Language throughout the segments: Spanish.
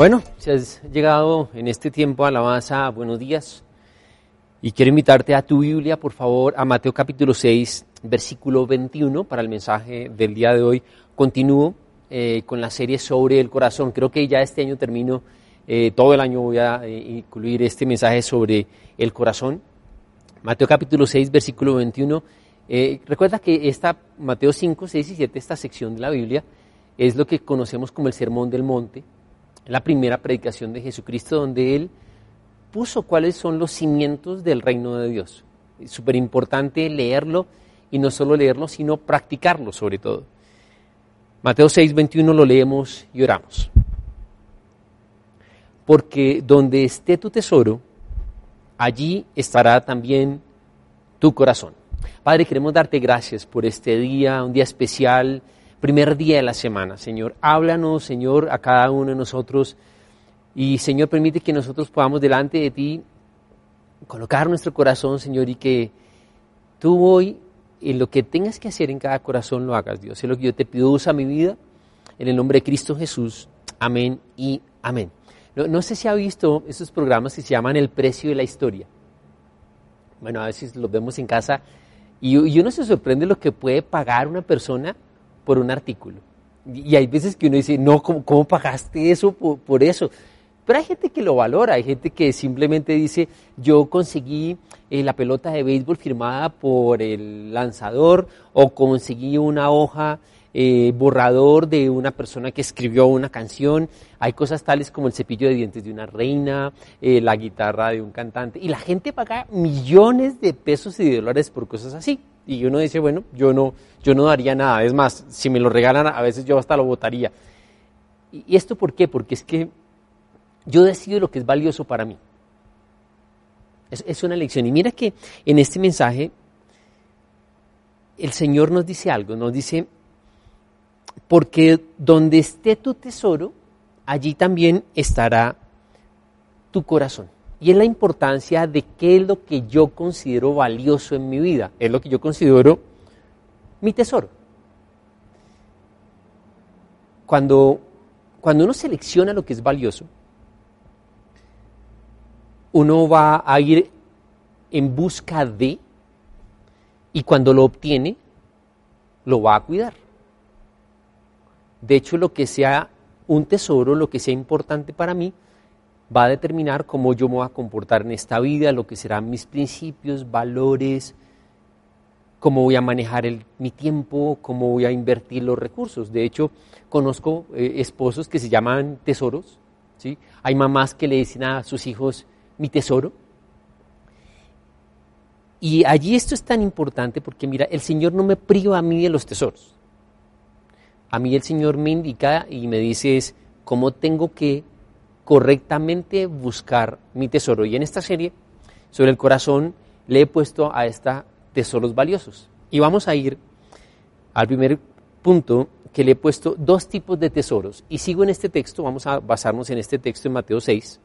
Bueno, si has llegado en este tiempo a alabanza, buenos días. Y quiero invitarte a tu Biblia, por favor, a Mateo capítulo 6, versículo 21, para el mensaje del día de hoy. Continúo eh, con la serie sobre el corazón. Creo que ya este año termino, eh, todo el año voy a eh, incluir este mensaje sobre el corazón. Mateo capítulo 6, versículo 21. recuerda que esta, Mateo 5, 6 y 7, esta sección de la Biblia, es lo que conocemos como el Sermón del Monte la primera predicación de Jesucristo donde Él puso cuáles son los cimientos del reino de Dios. Es súper importante leerlo y no solo leerlo, sino practicarlo sobre todo. Mateo 6, 21 lo leemos y oramos. Porque donde esté tu tesoro, allí estará también tu corazón. Padre, queremos darte gracias por este día, un día especial primer día de la semana. Señor, háblanos, Señor, a cada uno de nosotros. Y Señor, permite que nosotros podamos delante de ti colocar nuestro corazón, Señor, y que tú hoy, en lo que tengas que hacer en cada corazón, lo hagas, Dios. Es lo que yo te pido, usa mi vida, en el nombre de Cristo Jesús. Amén y amén. No, sé si ha visto esos programas que se llaman El precio de la historia. Bueno, a veces los vemos en casa y, y uno se sorprende lo que puede pagar una persona por un artículo. Y hay veces que uno dice, no, ¿cómo, pagaste eso por, eso? Pero hay gente que lo valora, hay gente que simplemente dice, yo conseguí eh, la pelota de béisbol firmada por el lanzador o conseguí una hoja eh, borrador de una persona que escribió una canción. Hay cosas tales como el cepillo de dientes de una reina, eh, la guitarra de un cantante. Y la gente paga millones de pesos y de dólares por cosas así. Y uno dice, bueno, yo no, yo no daría nada. Es más, si me lo regalan, a veces yo hasta lo votaría. ¿Y esto por qué? Porque es que yo decido lo que es valioso para mí. Es, es una elección. Y mira que en este mensaje el Señor nos dice algo, nos dice, porque donde esté tu tesoro, allí también estará tu corazón. Y es la importancia de qué es lo que yo considero valioso en mi vida. Es lo que yo considero mi tesoro. Cuando, cuando uno selecciona lo que es valioso, uno va a ir en busca de, y cuando lo obtiene, lo va a cuidar. De hecho, lo que sea un tesoro, lo que sea importante para mí, va a determinar cómo yo me voy a comportar en esta vida, lo que serán mis principios, valores, cómo voy a manejar mi tiempo, cómo voy a invertir los recursos. De hecho, conozco eh, esposos que se llaman tesoros, ¿sí? Hay mamás que le dicen a sus hijos, mi tesoro. Y allí esto es tan importante porque, mira, el Señor no me priva a mí de los tesoros. A mí el Señor me indica y me dice es cómo tengo que correctamente buscar mi tesoro. Y en esta serie, sobre el corazón, le he puesto a esta tesoros valiosos. Y vamos a ir al primer punto que le he puesto dos tipos de tesoros. Y sigo en este texto, vamos a basarnos en este texto en Mateo 6.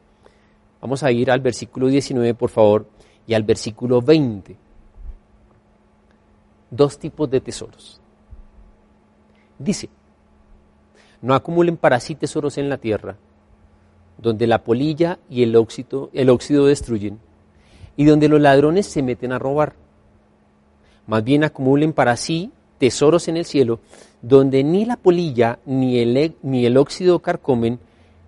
Vamos a ir al versículo 19, por favor, y al versículo 20. Dos tipos de tesoros. Dice, no acumulen para sí tesoros en la tierra, donde la polilla y el óxido, el óxido destruyen, y donde los ladrones se meten a robar. Más bien acumulen para sí tesoros en el cielo, donde ni la polilla ni el, ni el óxido carcomen,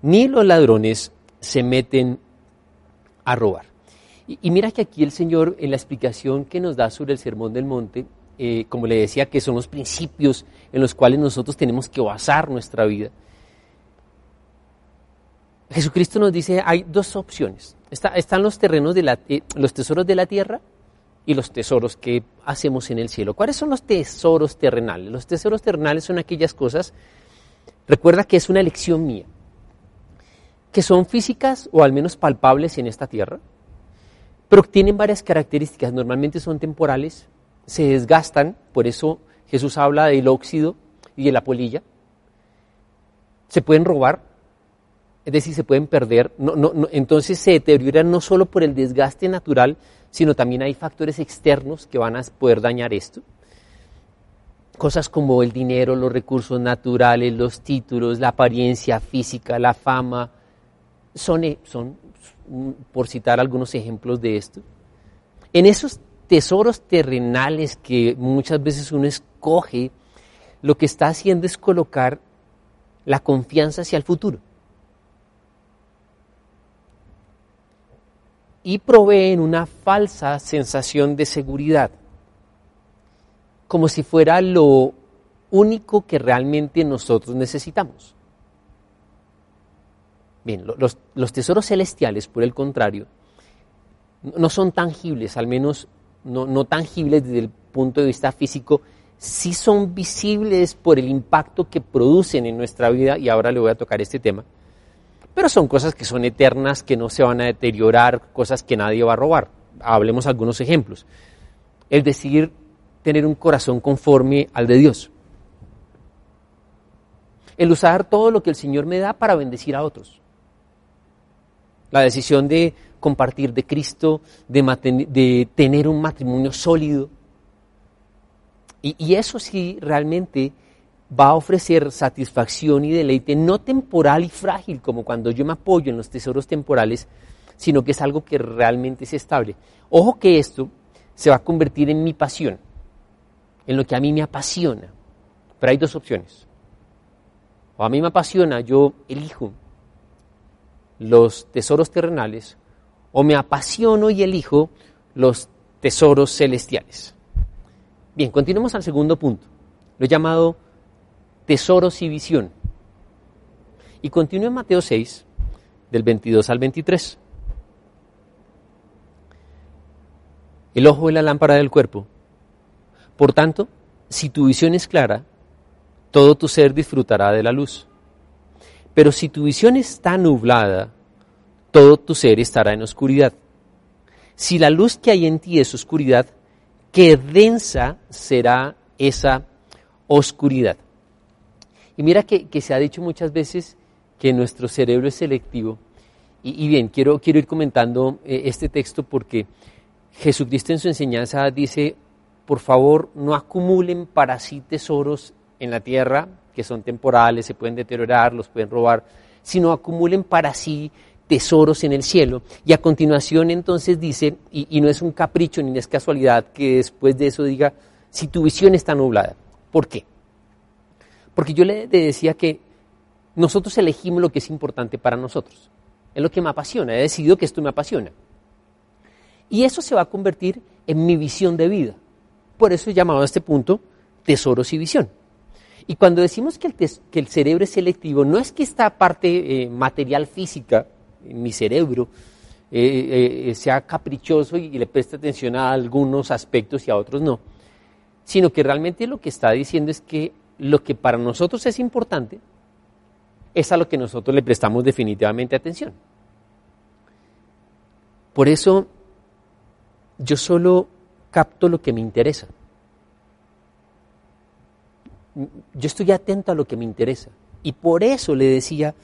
ni los ladrones se meten a robar. Y, y, mira que aquí el Señor, en la explicación que nos da sobre el Sermón del Monte, eh, como le decía, que son los principios en los cuales nosotros tenemos que basar nuestra vida, Jesucristo nos dice, hay dos opciones. están los terrenos de la, eh, los tesoros de la tierra y los tesoros que hacemos en el cielo. ¿Cuáles son los tesoros terrenales? Los tesoros terrenales son aquellas cosas, recuerda que es una elección mía, que son físicas o al menos palpables en esta tierra, pero tienen varias características. Normalmente son temporales, se desgastan, por eso Jesús habla del óxido y de la polilla. Se pueden robar, es decir, se pueden perder. entonces se deterioran no solo por el desgaste natural, sino también hay factores externos que van a poder dañar esto. Cosas como el dinero, los recursos naturales, los títulos, la apariencia física, la fama, son, eh, son por citar algunos ejemplos de esto. En esos tesoros terrenales que muchas veces uno escoge, lo que está haciendo es colocar la confianza hacia el futuro. Y proveen una falsa sensación de seguridad, como si fuera lo único que realmente nosotros necesitamos. Bien, los, tesoros celestiales, por el contrario, no son tangibles, al menos no, no, tangibles desde el punto de vista físico, sí son visibles por el impacto que producen en nuestra vida, y ahora le voy a tocar este tema, pero son cosas que son eternas, que no se van a deteriorar, cosas que nadie va a robar. Hablemos algunos ejemplos. Es decir, tener un corazón conforme al de Dios. El usar todo lo que el Señor me da para bendecir a otros. La decisión de compartir de Cristo, de, tener un matrimonio sólido. Y, eso sí realmente va a ofrecer satisfacción y deleite, no temporal y frágil como cuando yo me apoyo en los tesoros temporales, sino que es algo que realmente es estable. Ojo que esto se va a convertir en mi pasión, en lo que a mí me apasiona. Pero hay dos opciones. O a mí me apasiona, yo elijo los tesoros terrenales o me apasiono y elijo los tesoros celestiales. Bien, continuemos al segundo punto, lo llamado tesoros y visión. Y continúo en Mateo 6, del 22 al 23. El ojo es la lámpara del cuerpo. Por tanto, si tu visión es clara, todo tu ser disfrutará de la luz. Pero si tu visión está nublada, todo tu ser estará en oscuridad. Si la luz que hay en ti es oscuridad, qué densa será esa oscuridad. Y mira que, se ha dicho muchas veces que nuestro cerebro es selectivo. Y, bien, quiero, quiero ir comentando eh, este texto porque Jesucristo en su enseñanza dice, por favor, no acumulen para sí tesoros en la tierra, que son temporales, se pueden deteriorar, los pueden robar, sino acumulen para sí tesoros en el cielo. Y a continuación entonces dice, y, no es un capricho ni es casualidad que después de eso diga, si tu visión está nublada. ¿Por qué? Porque yo le decía que nosotros elegimos lo que es importante para nosotros. Es lo que me apasiona, he decidido que esto me apasiona. Y eso se va a convertir en mi visión de vida. Por eso he llamado a este punto tesoros y visión. Y cuando decimos que el, cerebro es selectivo, no es que esta parte eh, material física, en mi cerebro, eh, eh, sea caprichoso y, le preste atención a algunos aspectos y a otros no, sino que realmente lo que está diciendo es que lo que para nosotros es importante es a lo que nosotros le prestamos definitivamente atención. Por eso yo solo capto lo que me interesa yo estoy atento a lo que me interesa. Y por eso le decía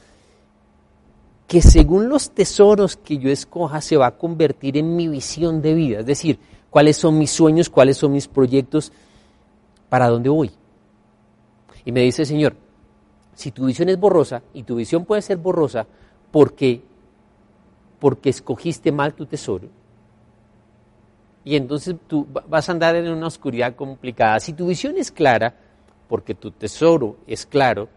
que según los tesoros que yo escoja se va a convertir en mi visión de vida, es decir, cuáles son mis sueños, cuáles son mis proyectos, para dónde voy. Y me dice, Señor, si tu visión es borrosa, y tu visión puede ser borrosa porque, porque escogiste mal tu tesoro, y entonces tú vas a andar en una oscuridad complicada. Si tu visión es clara, porque tu tesoro es claro,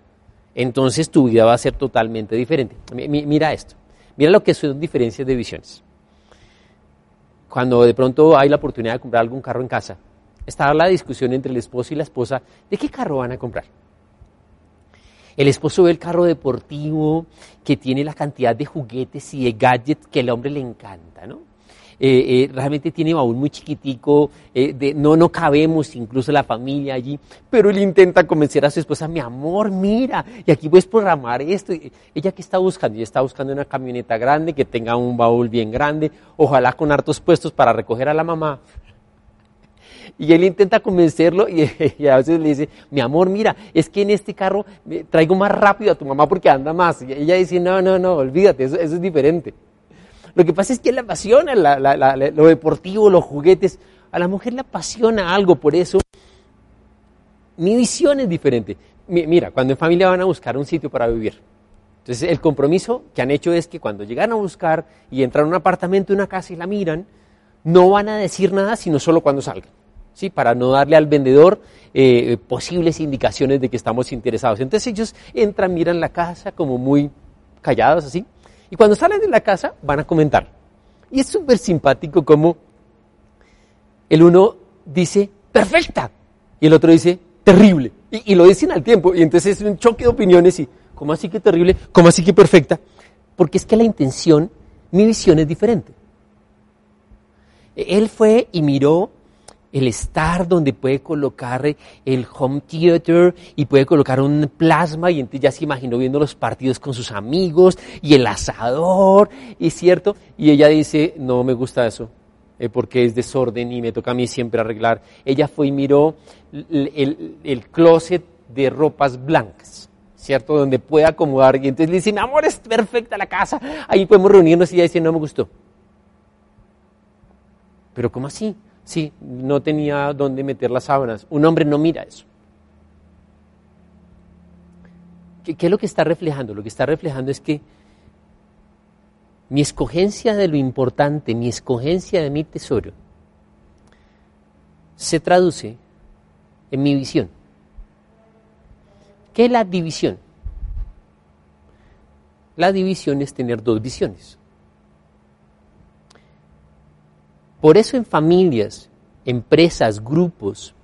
entonces tu vida va a ser totalmente diferente. Mira esto, mira lo que son diferencias de visiones. Cuando de pronto hay la oportunidad de comprar algún carro en casa, está la discusión entre el esposo y la esposa de qué carro van a comprar. El esposo ve el carro deportivo que tiene la cantidad de juguetes y de gadgets que el hombre le encanta, ¿no? eh, eh, realmente tiene baúl muy chiquitico, de, no, no cabemos incluso la familia allí, pero él intenta convencer a su esposa, mi amor, mira, y aquí puedes programar esto. ella que está buscando, ella está buscando una camioneta grande que tenga un baúl bien grande, ojalá con hartos puestos para recoger a la mamá. Y él intenta convencerlo y, a veces le dice, mi amor, mira, es que en este carro traigo más rápido a tu mamá porque anda más. Y ella dice, no, no, no, olvídate, eso, es diferente. Lo que pasa es que le apasiona lo deportivo, los juguetes. A la mujer le apasiona algo, por eso mi visión es diferente. Mira, cuando en familia van a buscar un sitio para vivir, entonces el compromiso que han hecho es que cuando llegan a buscar y entran a un apartamento, una casa y la miran, no van a decir nada sino solo cuando salgan. ¿Sí? para no darle al vendedor eh, posibles indicaciones de que estamos interesados. Entonces ellos entran, miran la casa como muy callados así, y cuando salen de la casa van a comentar. Y es súper simpático como el uno dice, perfecta, y el otro dice, terrible, y, y lo dicen al tiempo, y entonces es un choque de opiniones y, ¿cómo así que terrible? ¿Cómo así que perfecta? Porque es que la intención, mi visión es diferente. Él fue y miró el estar donde puede colocar el home theater y puede colocar un plasma y entonces ya se imaginó viendo los partidos con sus amigos y el asador, y cierto, y ella dice, no me gusta eso, eh, porque es desorden y me toca a mí siempre arreglar. Ella fue y miró el, el, closet de ropas blancas. ¿Cierto? Donde puede acomodar. Y entonces le dice, mi amor, es perfecta la casa. Ahí podemos reunirnos. Y ella dice, no me gustó. Pero ¿cómo así? Sí, no tenía dónde meter las sábanas. Un hombre no mira eso. ¿Qué, es lo que está reflejando? Lo que está reflejando es que mi escogencia de lo importante, mi escogencia de mi tesoro, se traduce en mi visión. ¿Qué es la división? La división es tener dos visiones. Por eso en familias, empresas, grupos,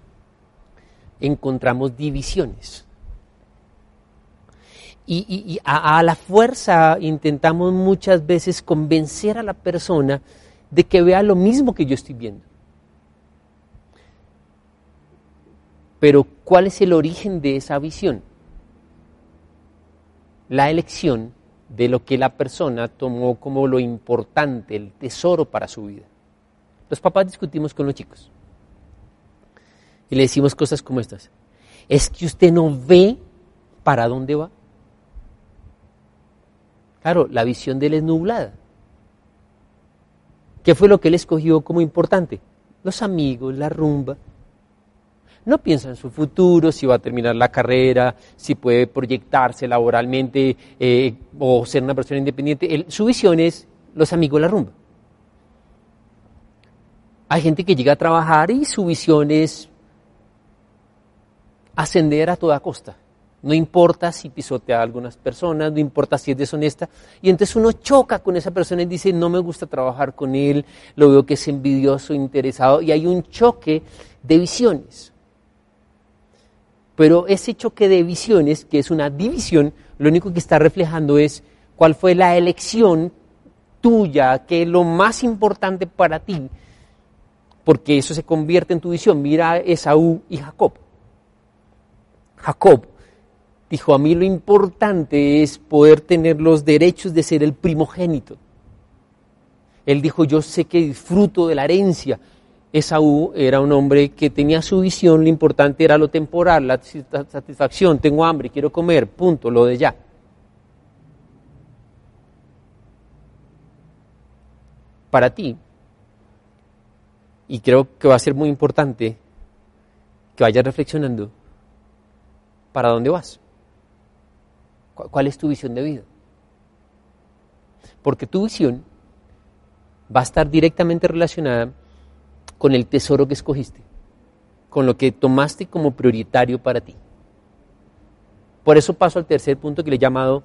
encontramos divisiones. Y, a, la fuerza intentamos muchas veces convencer a la persona de que vea lo mismo que yo estoy viendo. Pero ¿cuál es el origen de esa visión? La elección de lo que la persona tomó como lo importante, el tesoro para su vida. Los papás discutimos con los chicos y le decimos cosas como estas. Es que usted no ve para dónde va. Claro, la visión de él es nublada. ¿Qué fue lo que él escogió como importante? Los amigos, la rumba. No piensa en su futuro, si va a terminar la carrera, si puede proyectarse laboralmente eh, o ser una persona independiente. su visión es los amigos, la rumba. Hay gente que llega a trabajar y su visión es ascender a toda costa. No importa si pisotea a algunas personas, no importa si es deshonesta. Y entonces uno choca con esa persona y dice, no me gusta trabajar con él, lo veo que es envidioso, interesado. Y hay un choque de visiones. Pero ese choque de visiones, que es una división, lo único que está reflejando es cuál fue la elección tuya, que es lo más importante para ti, porque eso se convierte en tu visión. Mira Esaú y Jacob. Jacob dijo, a mí lo importante es poder tener los derechos de ser el primogénito. Él dijo, yo sé que disfruto de la herencia. Esaú era un hombre que tenía su visión, lo importante era lo temporal, la satisfacción, tengo hambre, quiero comer, punto, lo de ya. Para ti, y creo que va a ser muy importante que vayas reflexionando para dónde vas. ¿Cuál es tu visión de vida? Porque tu visión va a estar directamente relacionada con el tesoro que escogiste, con lo que tomaste como prioritario para ti. Por eso paso al tercer punto que le he llamado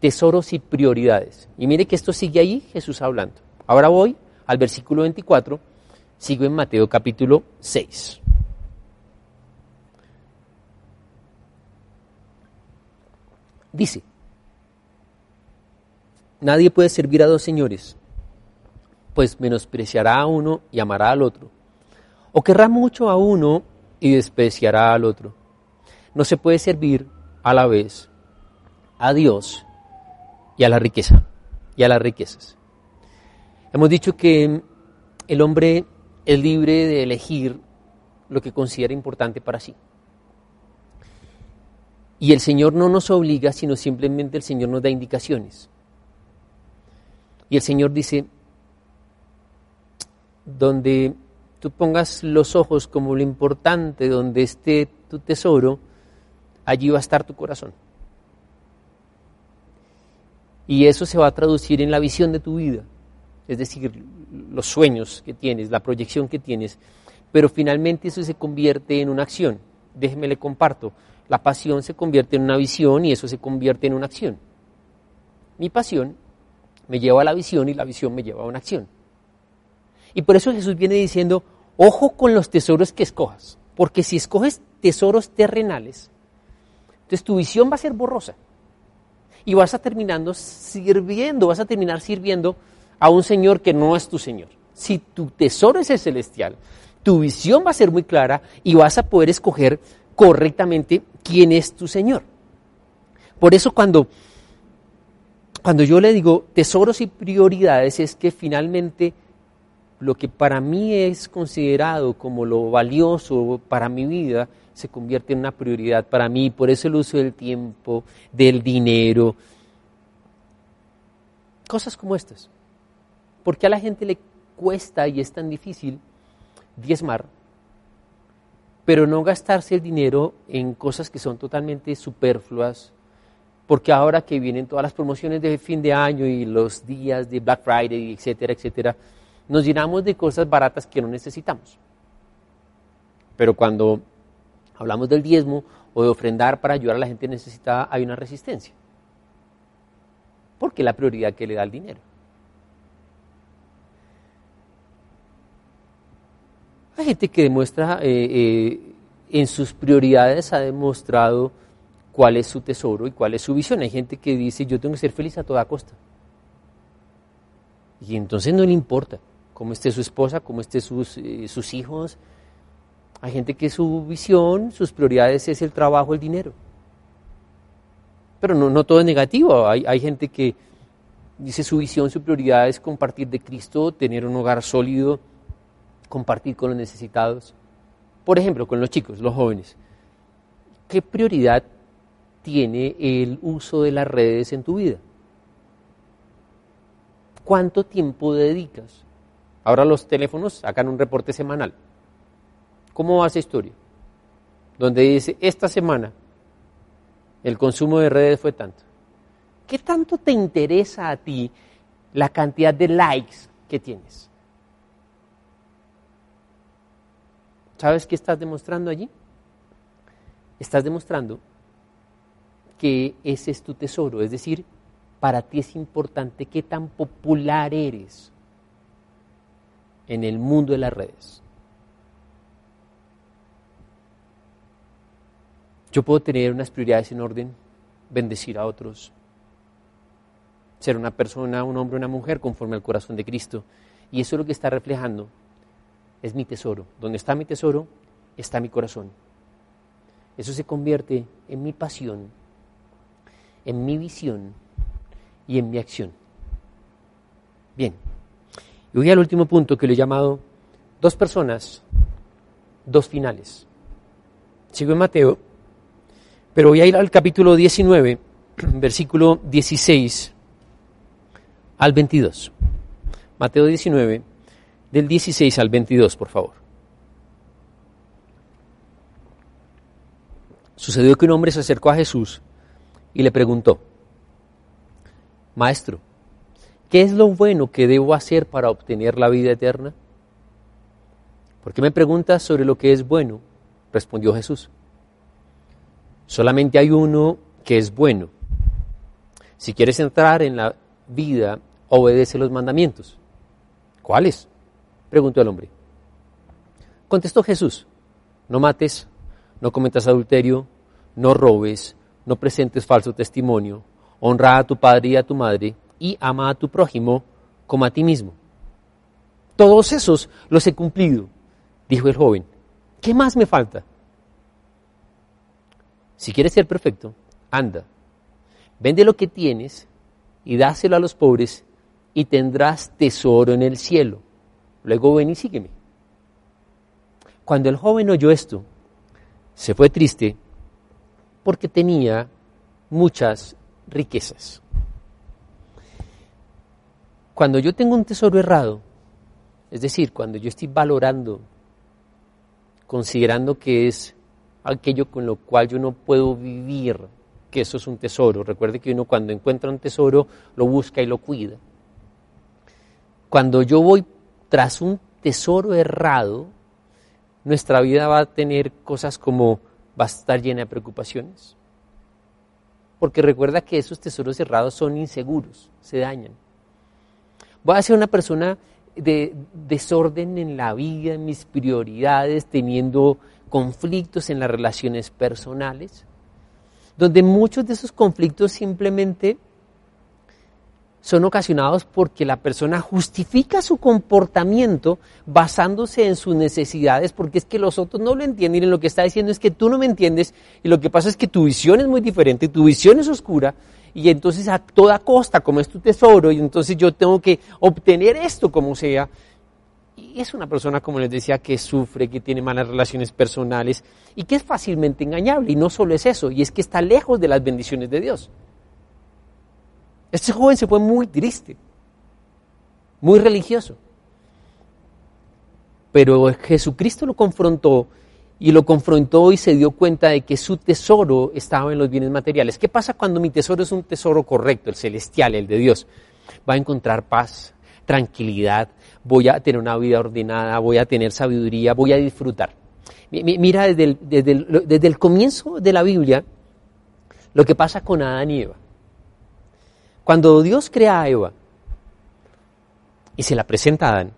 tesoros y prioridades. Y mire que esto sigue ahí Jesús hablando. Ahora voy al versículo 24 Sigo en Mateo capítulo 6. Dice, nadie puede servir a dos señores, pues menospreciará a uno y amará al otro. O querrá mucho a uno y despreciará al otro. No se puede servir a la vez a Dios y a la riqueza y a las riquezas. Hemos dicho que el hombre es libre de elegir lo que considera importante para sí. Y el Señor no nos obliga, sino simplemente el Señor nos da indicaciones. Y el Señor dice, donde tú pongas los ojos como lo importante, donde esté tu tesoro, allí va a estar tu corazón. Y eso se va a traducir en la visión de tu vida, es decir, los sueños que tienes, la proyección que tienes, pero finalmente eso se convierte en una acción. Déjeme le comparto, la pasión se convierte en una visión y eso se convierte en una acción. Mi pasión me lleva a la visión y la visión me lleva a una acción. Y por eso Jesús viene diciendo, ojo con los tesoros que escojas, porque si escoges tesoros terrenales, entonces tu visión va a ser borrosa y vas a terminando sirviendo, vas a terminar sirviendo a un Señor que no es tu Señor. Si tu tesoro es el celestial, tu visión va a ser muy clara y vas a poder escoger correctamente quién es tu Señor. Por eso cuando, cuando yo le digo tesoros y prioridades es que finalmente lo que para mí es considerado como lo valioso para mi vida se convierte en una prioridad para mí. Por eso el uso del tiempo, del dinero, cosas como estas. Porque a la gente le cuesta y es tan difícil diezmar pero no gastarse el dinero en cosas que son totalmente superfluas, porque ahora que vienen todas las promociones de fin de año y los días de Black Friday, etcétera, etcétera, nos llenamos de cosas baratas que no necesitamos. Pero cuando hablamos del diezmo o de ofrendar para ayudar a la gente necesitada, hay una resistencia. Porque la prioridad que le da el dinero. Hay gente que demuestra, eh, eh, en sus prioridades ha demostrado cuál es su tesoro y cuál es su visión. Hay gente que dice, yo tengo que ser feliz a toda costa. Y entonces no le importa cómo esté su esposa, cómo estén sus, eh, sus hijos. Hay gente que su visión, sus prioridades es el trabajo, el dinero. Pero no, todo es negativo. Hay gente que dice su visión, su prioridad es compartir de Cristo, tener un hogar sólido, compartir con los necesitados. Por ejemplo, con los chicos, los jóvenes. ¿Qué prioridad tiene el uso de las redes en tu vida? ¿Cuánto tiempo dedicas? Ahora los teléfonos sacan un reporte semanal. ¿Cómo va esa historia? Donde dice, esta semana el consumo de redes fue tanto. ¿Qué tanto te interesa a ti la cantidad de likes que tienes? ¿Sabes qué estás demostrando allí? Estás demostrando que ese es tu tesoro, es decir, para ti es importante qué tan popular eres en el mundo de las redes. Yo puedo tener unas prioridades en orden, bendecir a otros, ser una persona, un hombre, una mujer conforme al corazón de Cristo. Y eso es lo que está reflejando es mi tesoro. Donde está mi tesoro, está mi corazón. Eso se convierte en mi pasión, en mi visión y en mi acción. Bien, y voy al último punto que le he llamado dos personas, dos finales. Sigo en Mateo, pero voy a ir al capítulo 19, versículo 16 al 22. Mateo 19, del 16 al 22, por favor. Sucedió que un hombre se acercó a Jesús y le preguntó, Maestro, ¿qué es lo bueno que debo hacer para obtener la vida eterna? ¿Por qué me preguntas sobre lo que es bueno? Respondió Jesús. Solamente hay uno que es bueno. Si quieres entrar en la vida, obedece los mandamientos. ¿Cuáles? Preguntó el hombre. Contestó Jesús, no mates, no cometas adulterio, no robes, no presentes falso testimonio, honra a tu padre y a tu madre, y ama a tu prójimo como a ti mismo. Todos esos los he cumplido, dijo el joven. ¿Qué más me falta? Si quieres ser perfecto, anda, vende lo que tienes y dáselo a los pobres y tendrás tesoro en el cielo. Luego ven y sígueme. Cuando el joven oyó esto, se fue triste porque tenía muchas riquezas. Cuando yo tengo un tesoro errado, es decir, cuando yo estoy valorando, considerando que es aquello con lo cual yo no puedo vivir, que eso es un tesoro. Recuerde que uno cuando encuentra un tesoro lo busca y lo cuida. Cuando yo voy tras un tesoro errado, nuestra vida va a tener cosas como va a estar llena de preocupaciones. Porque recuerda que esos tesoros errados son inseguros, se dañan. Voy a ser una persona de desorden en la vida, en mis prioridades, teniendo conflictos en las relaciones personales, donde muchos de esos conflictos simplemente son ocasionados porque la persona justifica su comportamiento basándose en sus necesidades, porque es que los otros no lo entienden y lo que está diciendo es que tú no me entiendes y lo que pasa es que tu visión es muy diferente, tu visión es oscura y entonces a toda costa, como es tu tesoro, y entonces yo tengo que obtener esto como sea. Y es una persona, como les decía, que sufre, que tiene malas relaciones personales y que es fácilmente engañable. Y no solo es eso, y es que está lejos de las bendiciones de Dios. Este joven se fue muy triste, muy religioso. Pero Jesucristo lo confrontó y lo confrontó y se dio cuenta de que su tesoro estaba en los bienes materiales. ¿Qué pasa cuando mi tesoro es un tesoro correcto, el celestial, el de Dios? Va a encontrar paz, tranquilidad, voy a tener una vida ordenada, voy a tener sabiduría, voy a disfrutar. Mira desde el, desde desde el comienzo de la Biblia lo que pasa con Adán y Eva. Cuando Dios crea a Eva y se la presenta a Adán,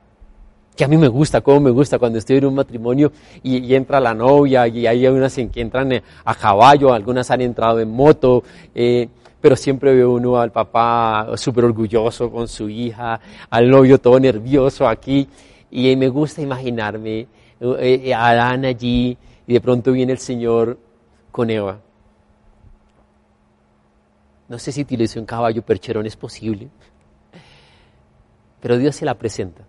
que a mí me gusta, como me gusta cuando estoy en un matrimonio y, entra la novia y hay unas que entran eh, a caballo, algunas han entrado en moto, eh, pero siempre veo uno al papá súper orgulloso con su hija, al novio todo nervioso aquí y me gusta imaginarme eh, a Adán allí y de pronto viene el Señor con Eva no sé si utilicé un caballo percherón, es posible. Pero Dios se la presenta.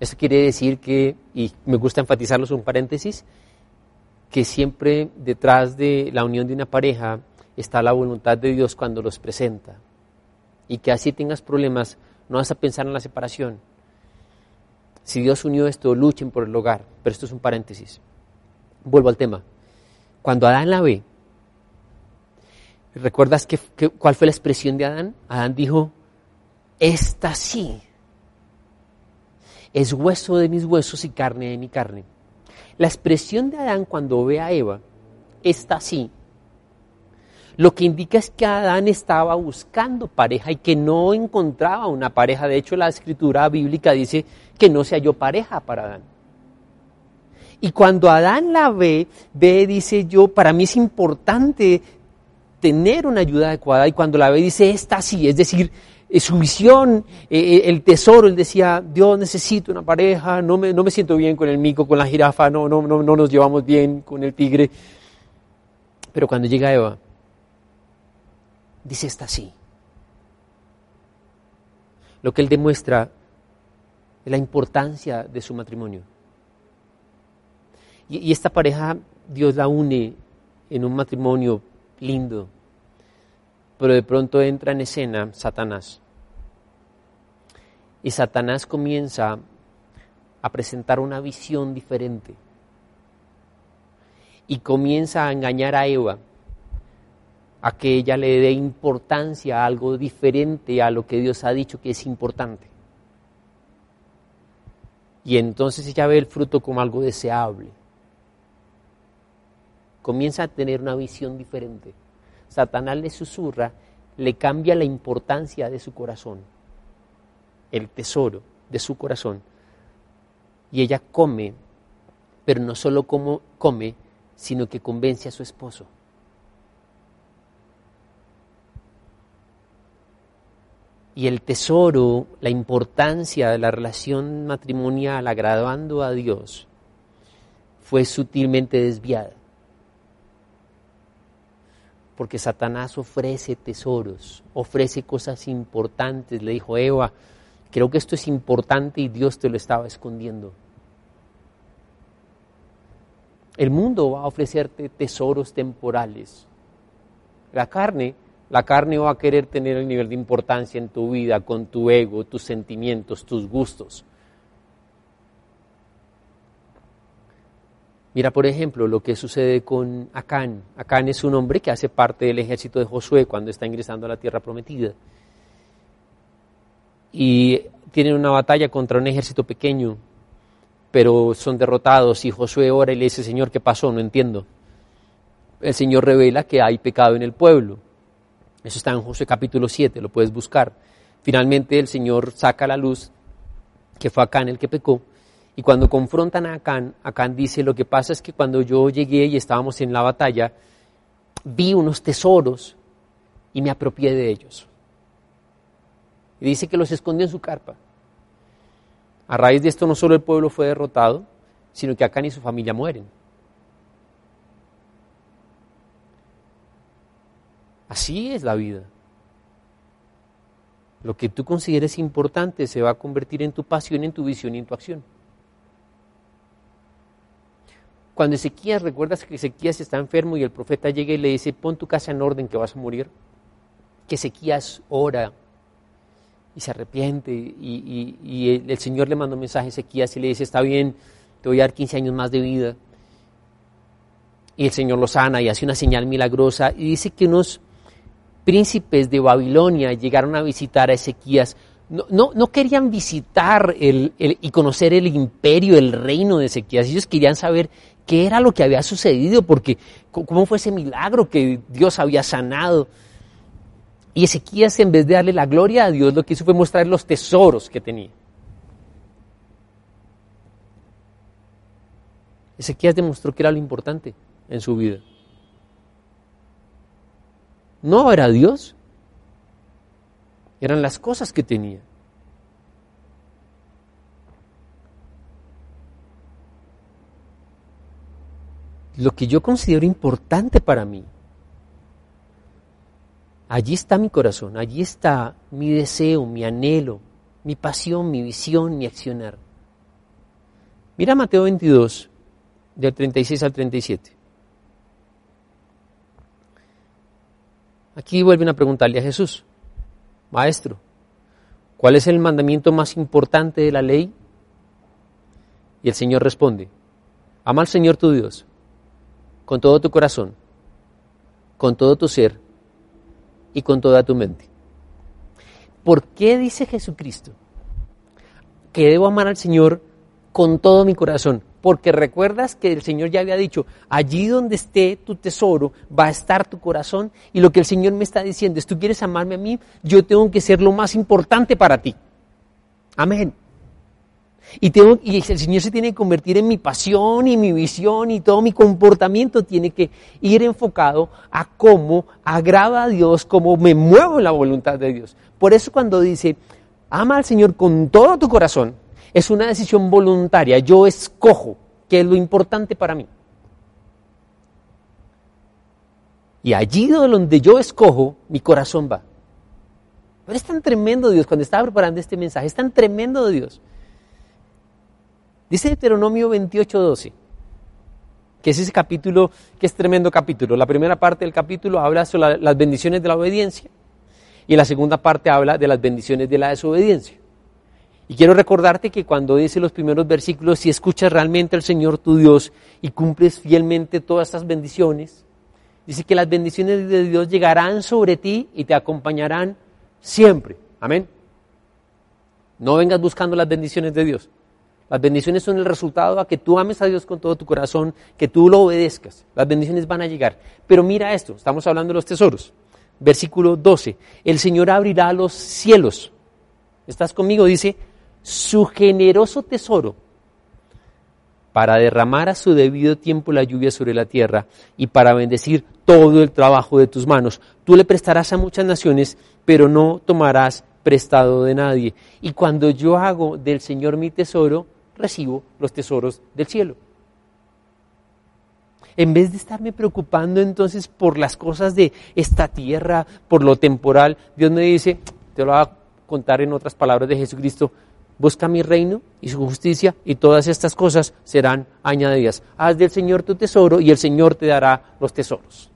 Eso quiere decir que, y me gusta enfatizarlo, es un paréntesis, que siempre detrás de la unión de una pareja está la voluntad de Dios cuando los presenta. Y que así tengas problemas, no vas a pensar en la separación. Si Dios unió esto, luchen por el hogar. Pero esto es un paréntesis. Vuelvo al tema. Cuando Adán la ve, ¿Recuerdas que, cuál fue la expresión de Adán? Adán dijo, esta sí es hueso de mis huesos y carne de mi carne. La expresión de Adán cuando ve a Eva, esta sí, lo que indica es que Adán estaba buscando pareja y que no encontraba una pareja. De hecho, la escritura bíblica dice que no se halló pareja para Adán. Y cuando Adán la ve, ve, dice yo, para mí es importante tener una ayuda adecuada y cuando la ve dice, esta sí, es decir, eh, su visión, eh, eh, el tesoro, él decía, Dios necesito una pareja, no me, no me siento bien con el mico, con la jirafa, no, no, no, no nos llevamos bien con el tigre. Pero cuando llega Eva, dice, esta sí. Lo que él demuestra es la importancia de su matrimonio. Y, y esta pareja Dios la une en un matrimonio lindo. Pero de pronto entra en escena Satanás. Y Satanás comienza a presentar una visión diferente. Y comienza a engañar a Eva a que ella le dé importancia a algo diferente a lo que Dios ha dicho que es importante. Y entonces ella ve el fruto como algo deseable comienza a tener una visión diferente. Satanás le susurra, le cambia la importancia de su corazón, el tesoro de su corazón. Y ella come, pero no solo como come, sino que convence a su esposo. y el tesoro, la importancia de la relación matrimonial agradando a Dios, fue sutilmente desviada. Porque Satanás ofrece tesoros, ofrece cosas importantes. Le dijo, Eva, creo que esto es importante y Dios te lo estaba escondiendo. El mundo va a ofrecerte tesoros temporales. La carne, la carne va a querer tener el nivel de importancia en tu vida, con tu ego, tus sentimientos, tus gustos. Mira, por ejemplo, lo que sucede con Acán. Acán es un hombre que hace parte del ejército de Josué cuando está ingresando a la tierra prometida. Y tienen una batalla contra un ejército pequeño pero son derrotados y Josué ora y le dice, Señor, ¿qué pasó? No entiendo. El Señor revela que hay pecado en el pueblo. Eso está en Josué capítulo 7, lo puedes buscar. Finalmente el Señor saca a la luz que fue Acán el que pecó. Y cuando confrontan a Acán, Acán dice, lo que pasa es que cuando yo llegué y estábamos en la batalla, vi unos tesoros y me apropié de ellos. Y dice que los escondió en su carpa. A raíz de esto no solo el pueblo fue derrotado, sino que Acán y su familia mueren. Así es la vida. Lo que tú consideres importante se va a convertir en tu pasión, en tu visión y en tu acción. Cuando Ezequías, recuerdas que Ezequías está enfermo y el profeta llega y le dice, pon tu casa en orden que vas a morir. Que Ezequías ora y se arrepiente y, el, Señor le mandó un mensaje a Ezequías y le dice, está bien, te voy a dar 15 años más de vida. Y el Señor lo sana y hace una señal milagrosa y dice que unos príncipes de Babilonia llegaron a visitar a Ezequías. No, no, querían visitar el, y conocer el imperio, el reino de Ezequías. Ellos querían saber qué era lo que había sucedido, porque cómo fue ese milagro que Dios había sanado. Y Ezequías, en vez de darle la gloria a Dios, lo que hizo fue mostrar los tesoros que tenía. Ezequías demostró que era lo importante en su vida. No era Dios, eran las cosas que tenía. Lo que yo considero importante para mí Allí está mi corazón, allí está mi deseo, mi anhelo, mi pasión, mi visión, mi accionar. Mira Mateo 22, del 36 al 37. Aquí vuelven a preguntarle a Jesús, Maestro, ¿cuál es el mandamiento más importante de la ley? Y el Señor responde, ama al Señor tu Dios con todo tu corazón, con todo tu ser y con toda tu mente. ¿Por qué dice Jesucristo que debo amar al Señor con todo mi corazón? Porque recuerdas que el Señor ya había dicho, allí donde esté tu tesoro va a estar tu corazón. Y lo que el Señor me está diciendo es, tú quieres amarme a mí, yo tengo que ser lo más importante para ti. Amén. Y, y el Señor se tiene que convertir en mi pasión y mi visión y todo mi comportamiento tiene que ir enfocado a cómo agrada a Dios, cómo me muevo en la voluntad de Dios. Por eso cuando dice, ama al Señor con todo tu corazón, es una decisión voluntaria. Yo escojo qué es lo importante para mí. Y allí donde yo escojo, mi corazón va. Pero es tan tremendo Dios, cuando estaba preparando este mensaje, es tan tremendo Dios Dice Deuteronomio 28.12, que es ese capítulo, que es tremendo capítulo. La primera parte del capítulo habla sobre las bendiciones de la obediencia y la segunda parte habla de las bendiciones de la desobediencia. Y quiero recordarte que cuando dice los primeros versículos, si escuchas realmente al Señor tu Dios y cumples fielmente todas estas bendiciones, dice que las bendiciones de Dios llegarán sobre ti y te acompañarán siempre. Amén. No vengas buscando las bendiciones de Dios. Las bendiciones son el resultado a que tú ames a Dios con todo tu corazón, que tú lo obedezcas. Las bendiciones van a llegar. Pero mira esto, estamos hablando de los tesoros. Versículo 12. El Señor abrirá los cielos. ¿Estás conmigo? Dice, su generoso tesoro para derramar a su debido tiempo la lluvia sobre la tierra y para bendecir todo el trabajo de tus manos. Tú le prestarás a muchas naciones, pero no tomarás prestado de nadie. Y cuando yo hago del Señor mi tesoro, recibo los tesoros del cielo. En vez de estarme preocupando entonces por las cosas de esta tierra, por lo temporal, Dios me dice, te lo voy a contar en otras palabras de Jesucristo, busca mi reino y su justicia y todas estas cosas serán añadidas. Haz del Señor tu tesoro y el Señor te dará los tesoros.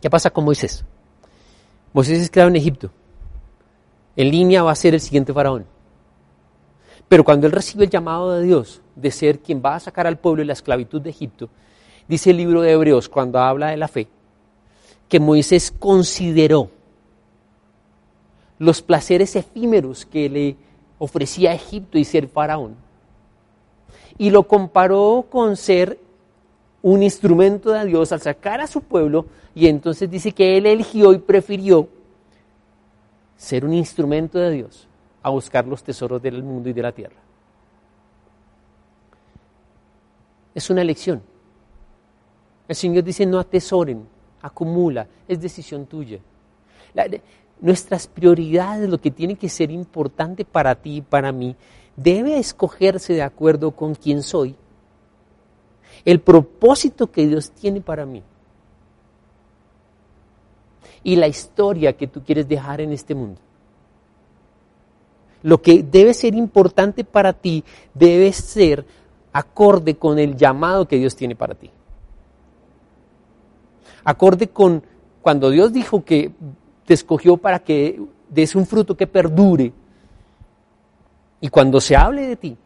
¿Qué pasa con Moisés? Moisés es creado en Egipto. En línea va a ser el siguiente faraón. Pero cuando él recibe el llamado de Dios de ser quien va a sacar al pueblo de la esclavitud de Egipto, dice el libro de Hebreos cuando habla de la fe, que Moisés consideró los placeres efímeros que le ofrecía Egipto y ser faraón. Y lo comparó con ser un instrumento de Dios al sacar a su pueblo y entonces dice que él eligió y prefirió ser un instrumento de Dios a buscar los tesoros del mundo y de la tierra. Es una elección. El Señor dice no atesoren, acumula, es decisión tuya. Nuestras prioridades, lo que tiene que ser importante para ti y para mí, debe escogerse de acuerdo con quién soy, el propósito que Dios tiene para mí y la historia que tú quieres dejar en este mundo. Lo que debe ser importante para ti debe ser acorde con el llamado que Dios tiene para ti. Acorde con cuando Dios dijo que te escogió para que des un fruto que perdure. Y cuando se hable de ti,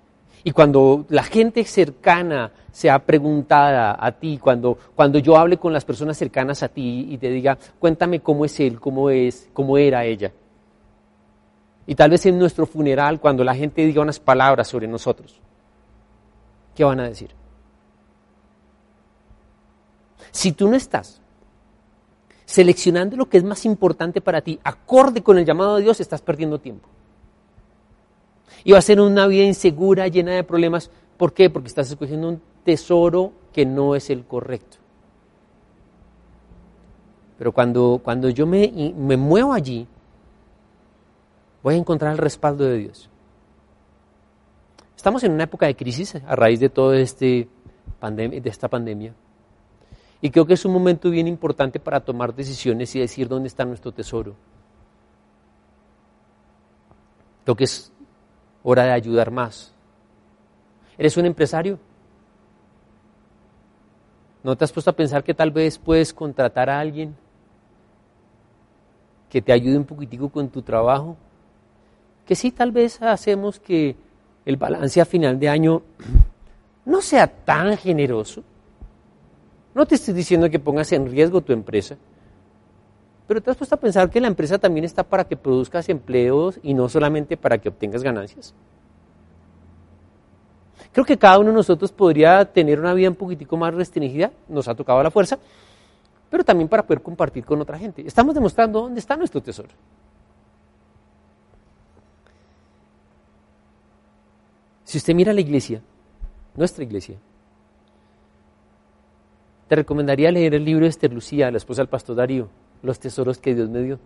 y cuando la gente cercana sea preguntada a ti, cuando, cuando yo hable con las personas cercanas a ti y te diga, cuéntame cómo es él, cómo es, cómo era ella. Y tal vez en nuestro funeral, cuando la gente diga unas palabras sobre nosotros, ¿qué van a decir? Si tú no estás seleccionando lo que es más importante para ti, acorde con el llamado de Dios, estás perdiendo tiempo. Y va a ser una vida insegura, llena de problemas. ¿Por qué? Porque estás escogiendo un tesoro que no es el correcto. Pero cuando, cuando yo me, me muevo allí, voy a encontrar el respaldo de Dios. Estamos en una época de crisis a raíz de toda este de esta pandemia. Y creo que es un momento bien importante para tomar decisiones y decir dónde está nuestro tesoro. Creo que es hora de ayudar más. ¿Eres un empresario? ¿No te has puesto a pensar que tal vez puedes contratar a alguien que te ayude un poquitico con tu trabajo? que sí tal vez hacemos que el balance a final de año no sea tan generoso. No te estoy diciendo que pongas en riesgo tu empresa, pero te has puesto a pensar que la empresa también está para que produzcas empleos y no solamente para que obtengas ganancias. Creo que cada uno de nosotros podría tener una vida un poquitico más restringida, nos ha tocado la fuerza, pero también para poder compartir con otra gente. Estamos demostrando dónde está nuestro tesoro. Si usted mira la iglesia, nuestra iglesia, te recomendaría leer el libro de Esther Lucía, la esposa del pastor Darío, Los tesoros que Dios me dio.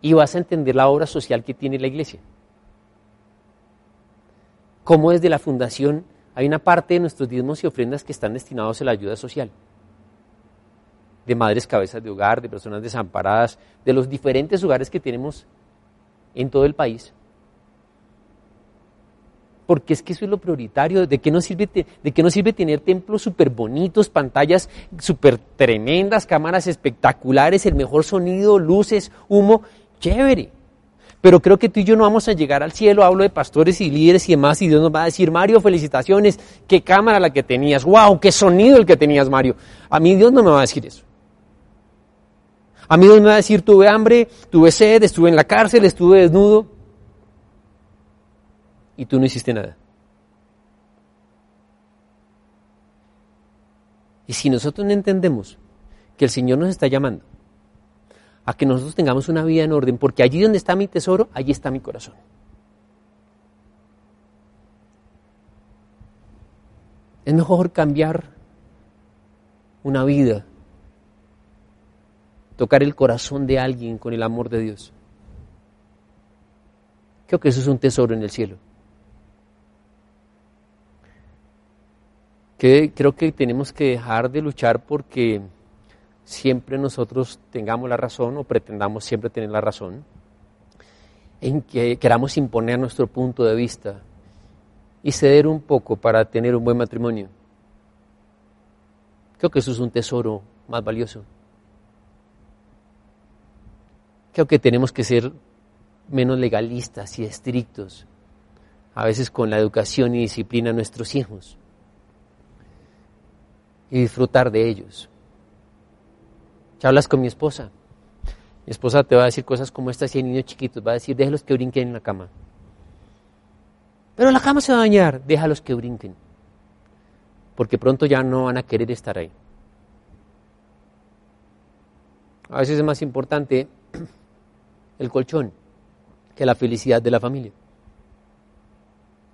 Y vas a entender la obra social que tiene la iglesia. Cómo desde la fundación hay una parte de nuestros diezmos y ofrendas que están destinados a la ayuda social. De madres cabezas de hogar, de personas desamparadas, de los diferentes lugares que tenemos en todo el país porque es que eso es lo prioritario. ¿De qué nos sirve, de qué sirve tener templos súper bonitos, pantallas súper tremendas, cámaras espectaculares, el mejor sonido, luces, humo? Chévere. Pero creo que tú y yo no vamos a llegar al cielo, hablo de pastores y líderes y demás, y Dios nos va a decir, Mario, felicitaciones, qué cámara la que tenías, wow, qué sonido el que tenías, Mario. A mí Dios no me va a decir eso. A mí Dios me va a decir, tuve hambre, tuve sed, estuve en la cárcel, estuve desnudo y tú no hiciste nada. Y si nosotros no entendemos que el Señor nos está llamando a que nosotros tengamos una vida en orden, porque allí donde está mi tesoro, allí está mi corazón. Es mejor cambiar una vida tocar el corazón de alguien con el amor de Dios. Creo que eso es un tesoro en el cielo. Que creo que tenemos que dejar de luchar porque siempre nosotros tengamos la razón o pretendamos siempre tener la razón, en que queramos imponer nuestro punto de vista y ceder un poco para tener un buen matrimonio. Creo que eso es un tesoro más valioso. Creo que tenemos que ser menos legalistas y estrictos, a veces con la educación y disciplina de nuestros hijos, y disfrutar de ellos. Ya hablas con mi esposa. Mi esposa te va a decir cosas como estas si hay niños chiquitos, va a decir, déjalos que brinquen en la cama. Pero la cama se va a dañar, déjalos que brinquen. Porque pronto ya no van a querer estar ahí. A veces es más importante el colchón que la felicidad de la familia.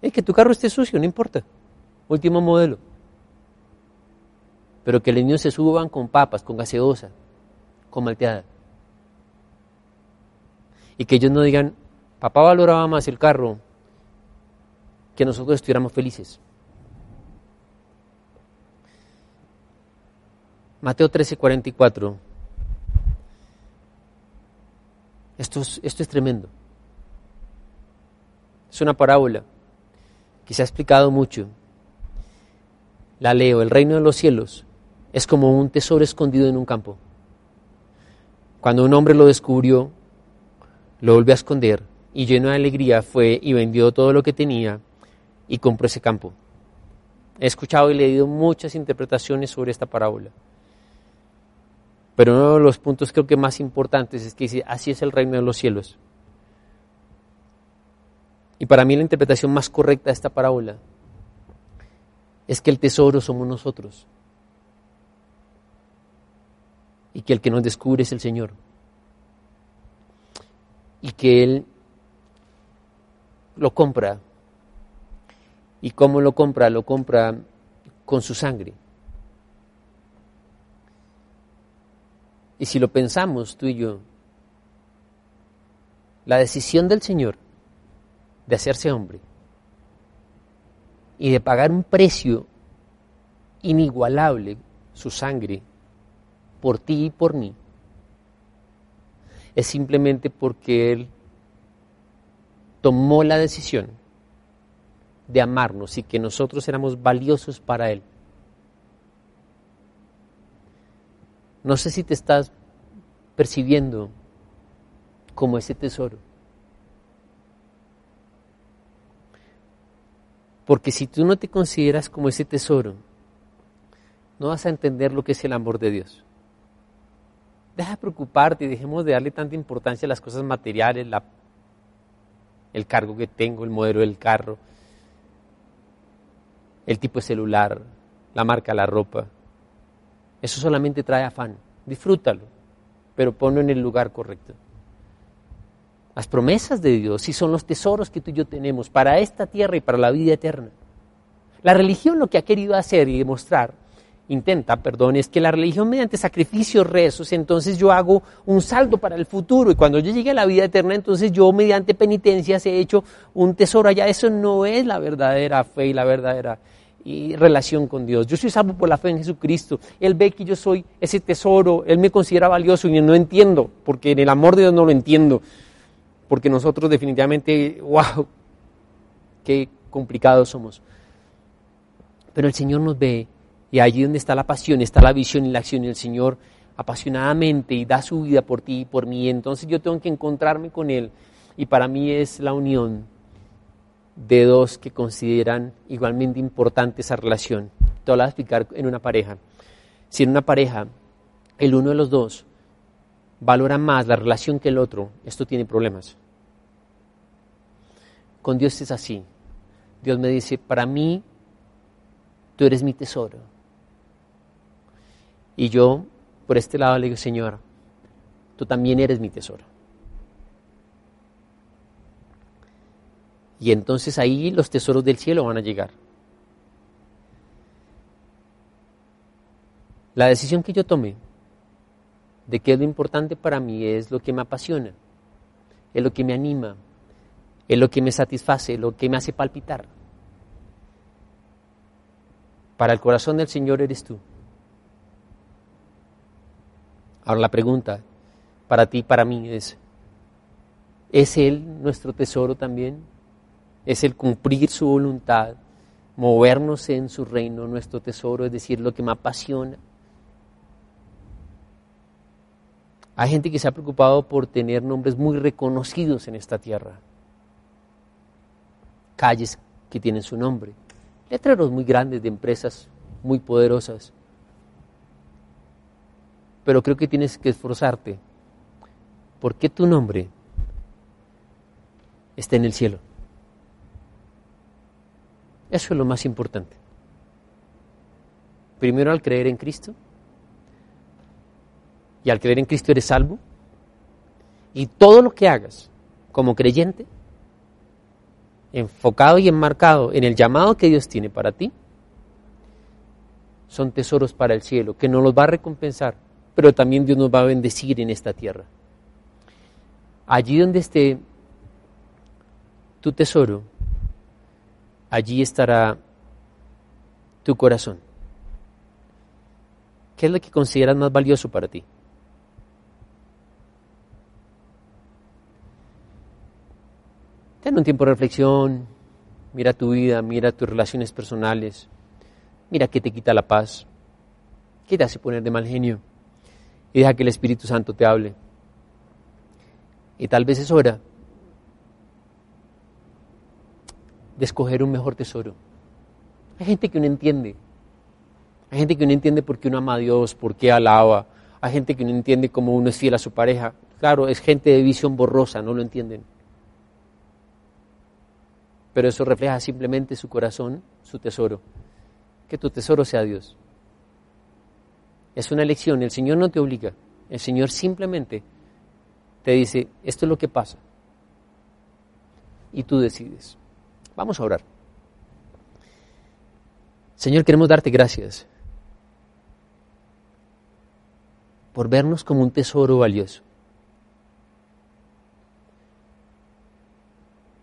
Es que tu carro esté sucio, no importa. Último modelo. Pero que los niños se suban con papas, con gaseosa, con malteada. Y que ellos no digan, papá valoraba más el carro que nosotros estuviéramos felices. Mateo 13, 44. Esto es, esto es tremendo. Es una parábola que se ha explicado mucho. La leo, el reino de los cielos es como un tesoro escondido en un campo. Cuando un hombre lo descubrió, lo volvió a esconder y lleno de alegría fue y vendió todo lo que tenía y compró ese campo. He escuchado y leído muchas interpretaciones sobre esta parábola. Pero uno de los puntos creo que más importantes es que dice, así es el reino de los cielos. Y para mí la interpretación más correcta de esta parábola es que el tesoro somos nosotros. Y que el que nos descubre es el Señor. Y que Él lo compra ¿Y cómo lo compra? Lo compra con su sangre. Y si lo pensamos tú y yo, la decisión del Señor de hacerse hombre y de pagar un precio inigualable, su sangre, por ti y por mí, es simplemente porque Él tomó la decisión de amarnos y que nosotros éramos valiosos para Él. No sé si te estás percibiendo como ese tesoro. Porque si tú no te consideras como ese tesoro, no vas a entender lo que es el amor de Dios. Deja de preocuparte y dejemos de darle tanta importancia a las cosas materiales, el cargo que tengo, el modelo del carro, el tipo de celular, la marca, la ropa. Eso solamente trae afán. Disfrútalo, pero ponlo en el lugar correcto. Las promesas de Dios sí son los tesoros que tú y yo tenemos para esta tierra y para la vida eterna. La religión lo que ha querido hacer y demostrar, intenta, perdón, es que la religión mediante sacrificios, rezos, entonces yo hago un saldo para el futuro y cuando yo llegue a la vida eterna, entonces yo mediante penitencias he hecho un tesoro allá. Eso no es la verdadera fe y la verdadera relación con Dios. Yo soy salvo por la fe en Jesucristo. Él ve que yo soy ese tesoro, Él me considera valioso y no entiendo, porque en el amor de Dios no lo entiendo, porque nosotros definitivamente, wow, qué complicados somos. Pero el Señor nos ve y allí donde está la pasión, está la visión y la acción y el Señor apasionadamente y da su vida por ti y por mí. Entonces yo tengo que encontrarme con Él y para mí es la unión de dos que consideran igualmente importante esa relación. Te voy a explicar en una pareja. Si en una pareja el uno de los dos valora más la relación que el otro, esto tiene problemas. Con Dios es así. Dios me dice, para mí, tú eres mi tesoro. Y yo, por este lado, le digo, Señor, tú también eres mi tesoro. Y entonces ahí los tesoros del cielo van a llegar. La decisión que yo tomé de qué es lo importante para mí, es lo que me apasiona, es lo que me anima, es lo que me satisface, lo que me hace palpitar. Para el corazón del Señor eres tú. Ahora la pregunta para ti y para mí es, ¿es Él nuestro tesoro también? ¿Es el cumplir su voluntad, movernos en su reino, nuestro tesoro, es decir, lo que me apasiona? Hay gente que se ha preocupado por tener nombres muy reconocidos en esta tierra. Calles que tienen su nombre. Letreros muy grandes de empresas muy poderosas. Pero creo que tienes que esforzarte porque tu nombre está en el cielo. Eso es lo más importante. Primero al creer en Cristo y al creer en Cristo eres salvo. Y todo lo que hagas como creyente, enfocado y enmarcado en el llamado que Dios tiene para ti, son tesoros para el cielo, que nos los va a recompensar, pero también Dios nos va a bendecir en esta tierra. Allí donde esté tu tesoro, allí estará tu corazón. ¿Qué es lo que consideras más valioso para ti? Ten un tiempo de reflexión, mira tu vida, mira tus relaciones personales, mira qué te quita la paz, qué te hace poner de mal genio y deja que el Espíritu Santo te hable. Y tal vez es hora de escoger un mejor tesoro. Hay gente que no entiende. Hay gente que no entiende por qué uno ama a Dios, por qué alaba. Hay gente que no entiende cómo uno es fiel a su pareja. Claro, es gente de visión borrosa, no lo entienden pero eso refleja simplemente su corazón, su tesoro. Que tu tesoro sea Dios. Es una elección, el Señor no te obliga, el Señor simplemente te dice, esto es lo que pasa. Y tú decides. Vamos a orar. Señor, queremos darte gracias por vernos como un tesoro valioso.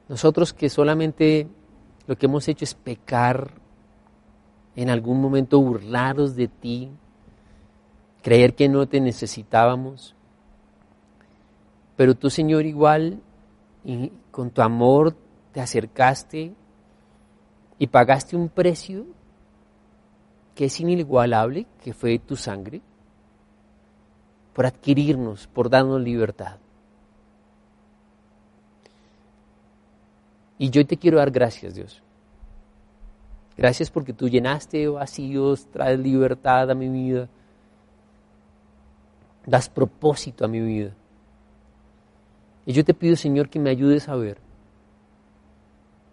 Nosotros que solamente lo que hemos hecho es pecar, en algún momento burlaros de ti, creer que no te necesitábamos. Pero tú, Señor, igual y con tu amor te acercaste y pagaste un precio que es inigualable, que fue tu sangre, por adquirirnos, por darnos libertad. Y yo te quiero dar gracias, Dios. Gracias porque tú llenaste vacíos, traes libertad a mi vida, das propósito a mi vida. Y yo te pido, Señor, que me ayudes a ver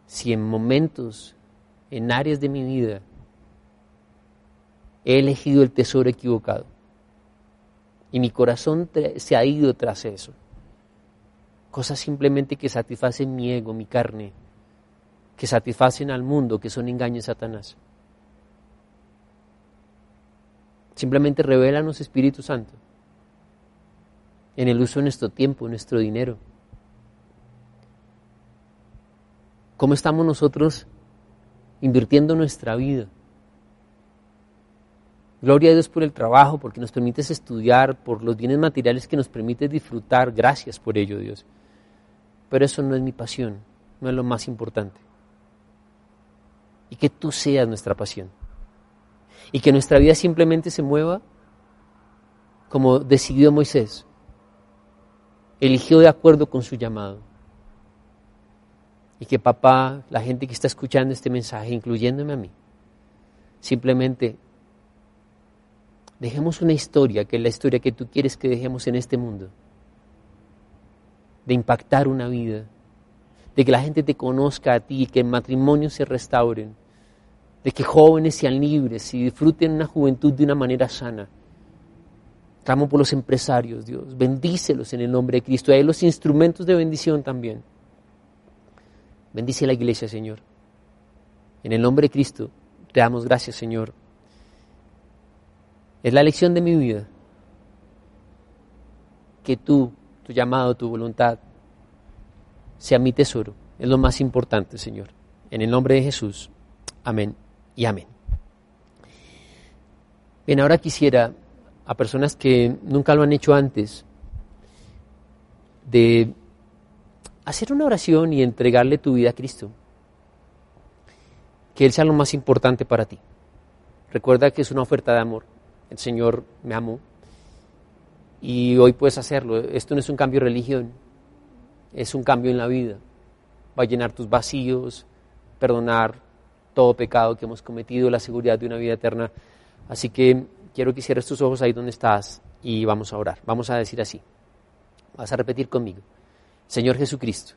si en momentos, en áreas de mi vida, he elegido el tesoro equivocado y mi corazón se ha ido tras eso cosas simplemente que satisfacen mi ego, mi carne, que satisfacen al mundo, que son engaños de Satanás. Simplemente revelanos Espíritu Santo en el uso de nuestro tiempo, nuestro dinero. ¿Cómo estamos nosotros invirtiendo nuestra vida? Gloria a Dios por el trabajo, porque nos permites estudiar, por los bienes materiales que nos permites disfrutar. Gracias por ello, Dios. Pero eso no es mi pasión, no es lo más importante. Y que tú seas nuestra pasión. Y que nuestra vida simplemente se mueva como decidió Moisés. Eligió de acuerdo con su llamado. Y que papá, la gente que está escuchando este mensaje, incluyéndome a mí, simplemente dejemos una historia, que es la historia que tú quieres que dejemos en este mundo de impactar una vida, de que la gente te conozca a ti, que matrimonios se restauren, de que jóvenes sean libres y disfruten una juventud de una manera sana. Clamo por los empresarios, Dios, bendícelos en el nombre de Cristo, a los instrumentos de bendición también. Bendice la iglesia, Señor. En el nombre de Cristo, te damos gracias, Señor. Es la lección de mi vida. que tú, tu llamado, tu voluntad, sea mi tesoro. Es lo más importante, Señor. En el nombre de Jesús. Amén y amén. Bien, ahora quisiera a personas que nunca lo han hecho antes, de hacer una oración y entregarle tu vida a Cristo. Que Él sea lo más importante para ti. Recuerda que es una oferta de amor. El Señor me amó y hoy puedes hacerlo. Esto no es un cambio de religión, es un cambio en la vida. Va a llenar tus vacíos, perdonar todo pecado que hemos cometido, la seguridad de una vida eterna. Así que quiero que cierres tus ojos ahí donde estás y vamos a orar. Vamos a decir así. Vas a repetir conmigo. Señor Jesucristo,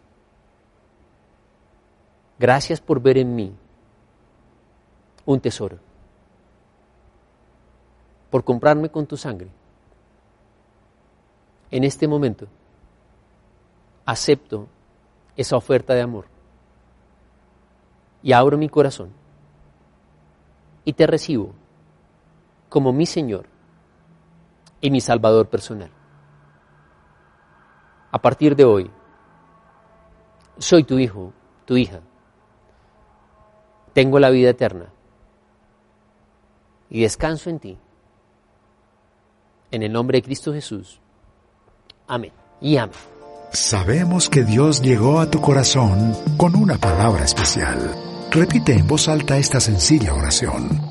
gracias por ver en mí un tesoro, por comprarme con tu sangre. En este momento, acepto esa oferta de amor y abro mi corazón y te recibo como mi Señor y mi Salvador personal. A partir de hoy, soy tu hijo, tu hija. Tengo la vida eterna y descanso en ti. En el nombre de Cristo Jesús. Amén y amén. Sabemos que Dios llegó a tu corazón con una palabra especial. Repite en voz alta esta sencilla oración.